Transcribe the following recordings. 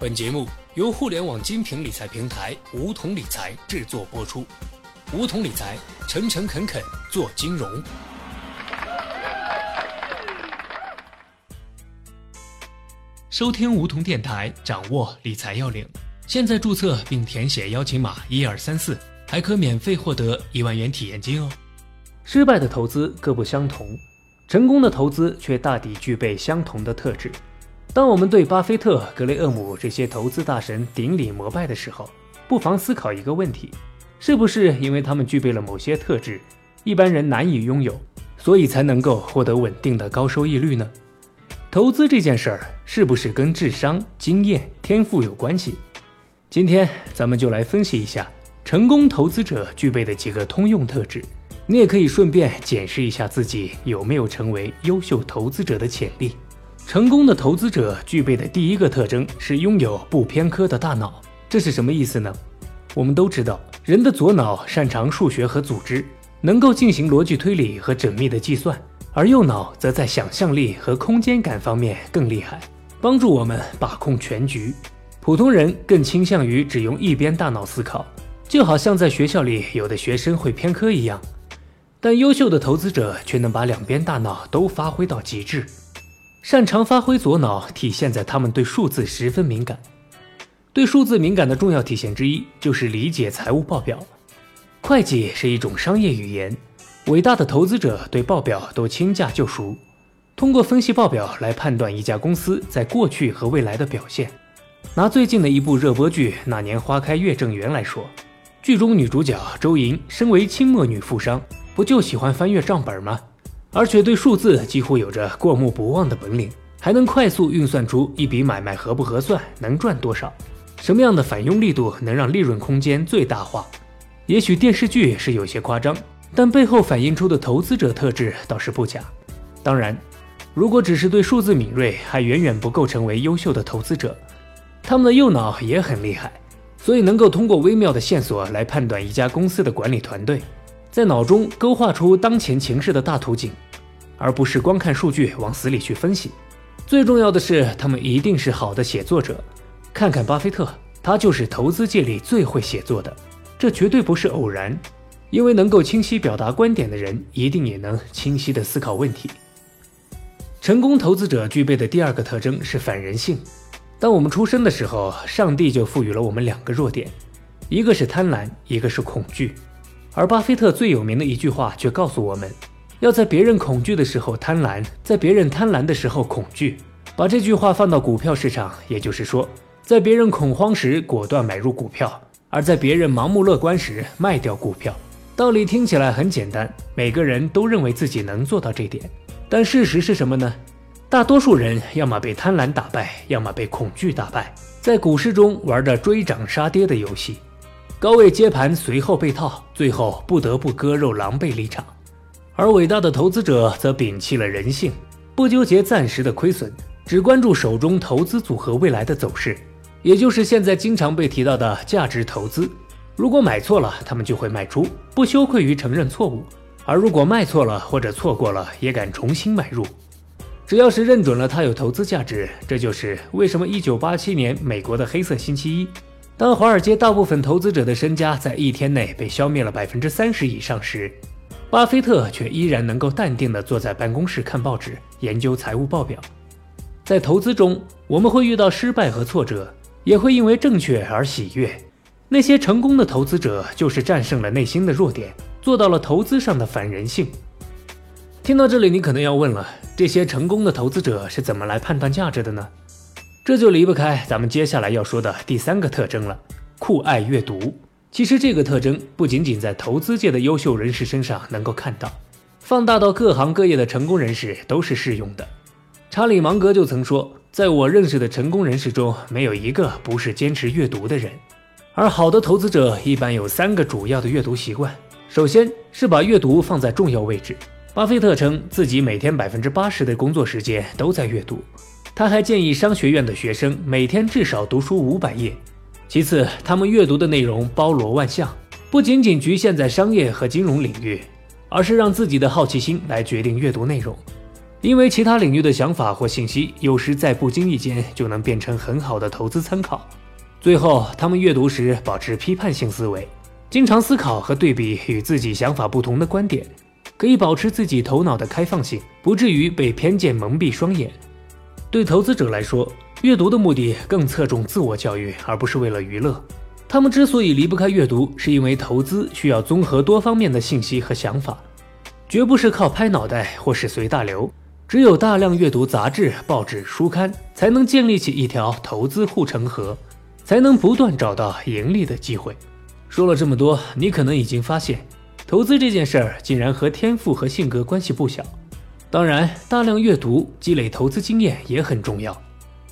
本节目由互联网精品理财平台梧桐理财制作播出。梧桐理财，诚诚恳恳做金融。收听梧桐电台，掌握理财要领。现在注册并填写邀请码一二三四，还可免费获得一万元体验金哦。失败的投资各不相同，成功的投资却大抵具备相同的特质。当我们对巴菲特、格雷厄姆这些投资大神顶礼膜拜的时候，不妨思考一个问题：是不是因为他们具备了某些特质，一般人难以拥有，所以才能够获得稳定的高收益率呢？投资这件事儿是不是跟智商、经验、天赋有关系？今天咱们就来分析一下成功投资者具备的几个通用特质。你也可以顺便检视一下自己有没有成为优秀投资者的潜力。成功的投资者具备的第一个特征是拥有不偏科的大脑，这是什么意思呢？我们都知道，人的左脑擅长数学和组织，能够进行逻辑推理和缜密的计算，而右脑则在想象力和空间感方面更厉害，帮助我们把控全局。普通人更倾向于只用一边大脑思考，就好像在学校里有的学生会偏科一样，但优秀的投资者却能把两边大脑都发挥到极致。擅长发挥左脑，体现在他们对数字十分敏感。对数字敏感的重要体现之一，就是理解财务报表。会计是一种商业语言，伟大的投资者对报表都轻驾就熟，通过分析报表来判断一家公司在过去和未来的表现。拿最近的一部热播剧《那年花开月正圆》来说，剧中女主角周莹身为清末女富商，不就喜欢翻阅账本吗？而且对数字几乎有着过目不忘的本领，还能快速运算出一笔买卖合不合算，能赚多少，什么样的反佣力度能让利润空间最大化。也许电视剧是有些夸张，但背后反映出的投资者特质倒是不假。当然，如果只是对数字敏锐，还远远不够成为优秀的投资者。他们的右脑也很厉害，所以能够通过微妙的线索来判断一家公司的管理团队。在脑中勾画出当前情势的大图景，而不是光看数据往死里去分析。最重要的是，他们一定是好的写作者。看看巴菲特，他就是投资界里最会写作的，这绝对不是偶然。因为能够清晰表达观点的人，一定也能清晰地思考问题。成功投资者具备的第二个特征是反人性。当我们出生的时候，上帝就赋予了我们两个弱点，一个是贪婪，一个是恐惧。而巴菲特最有名的一句话却告诉我们，要在别人恐惧的时候贪婪，在别人贪婪的时候恐惧。把这句话放到股票市场，也就是说，在别人恐慌时果断买入股票，而在别人盲目乐观时卖掉股票。道理听起来很简单，每个人都认为自己能做到这点，但事实是什么呢？大多数人要么被贪婪打败，要么被恐惧打败，在股市中玩着追涨杀跌的游戏。高位接盘，随后被套，最后不得不割肉，狼狈离场。而伟大的投资者则摒弃了人性，不纠结暂时的亏损，只关注手中投资组合未来的走势，也就是现在经常被提到的价值投资。如果买错了，他们就会卖出，不羞愧于承认错误；而如果卖错了或者错过了，也敢重新买入。只要是认准了它有投资价值，这就是为什么1987年美国的黑色星期一。当华尔街大部分投资者的身家在一天内被消灭了百分之三十以上时，巴菲特却依然能够淡定地坐在办公室看报纸，研究财务报表。在投资中，我们会遇到失败和挫折，也会因为正确而喜悦。那些成功的投资者就是战胜了内心的弱点，做到了投资上的反人性。听到这里，你可能要问了：这些成功的投资者是怎么来判断价值的呢？这就离不开咱们接下来要说的第三个特征了，酷爱阅读。其实这个特征不仅仅在投资界的优秀人士身上能够看到，放大到各行各业的成功人士都是适用的。查理芒格就曾说，在我认识的成功人士中，没有一个不是坚持阅读的人。而好的投资者一般有三个主要的阅读习惯，首先是把阅读放在重要位置。巴菲特称自己每天百分之八十的工作时间都在阅读。他还建议商学院的学生每天至少读书五百页。其次，他们阅读的内容包罗万象，不仅仅局限在商业和金融领域，而是让自己的好奇心来决定阅读内容。因为其他领域的想法或信息，有时在不经意间就能变成很好的投资参考。最后，他们阅读时保持批判性思维，经常思考和对比与自己想法不同的观点，可以保持自己头脑的开放性，不至于被偏见蒙蔽双眼。对投资者来说，阅读的目的更侧重自我教育，而不是为了娱乐。他们之所以离不开阅读，是因为投资需要综合多方面的信息和想法，绝不是靠拍脑袋或是随大流。只有大量阅读杂志、报纸、书刊，才能建立起一条投资护城河，才能不断找到盈利的机会。说了这么多，你可能已经发现，投资这件事儿竟然和天赋和性格关系不小。当然，大量阅读、积累投资经验也很重要，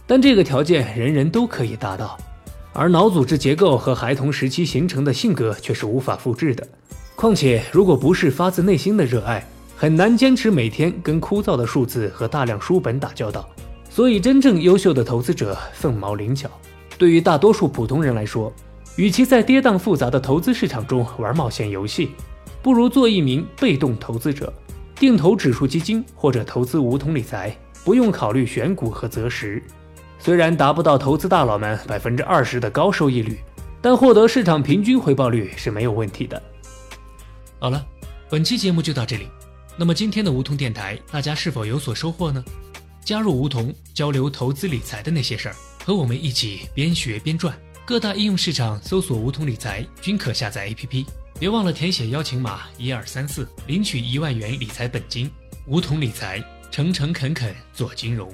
但这个条件人人都可以达到，而脑组织结构和孩童时期形成的性格却是无法复制的。况且，如果不是发自内心的热爱，很难坚持每天跟枯燥的数字和大量书本打交道，所以真正优秀的投资者凤毛麟角。对于大多数普通人来说，与其在跌宕复杂的投资市场中玩冒险游戏，不如做一名被动投资者，定投指数基金或者投资梧桐理财，不用考虑选股和择时。虽然达不到投资大佬们百分之二十的高收益率，但获得市场平均回报率是没有问题的。好了，本期节目就到这里。那么今天的梧桐电台，大家是否有所收获呢？加入梧桐，交流投资理财的那些事儿，和我们一起边学边赚。各大应用市场搜索“梧桐理财”均可下载 APP。别忘了填写邀请码一二三四，领取一万元理财本金。梧桐理财，诚诚恳恳做金融。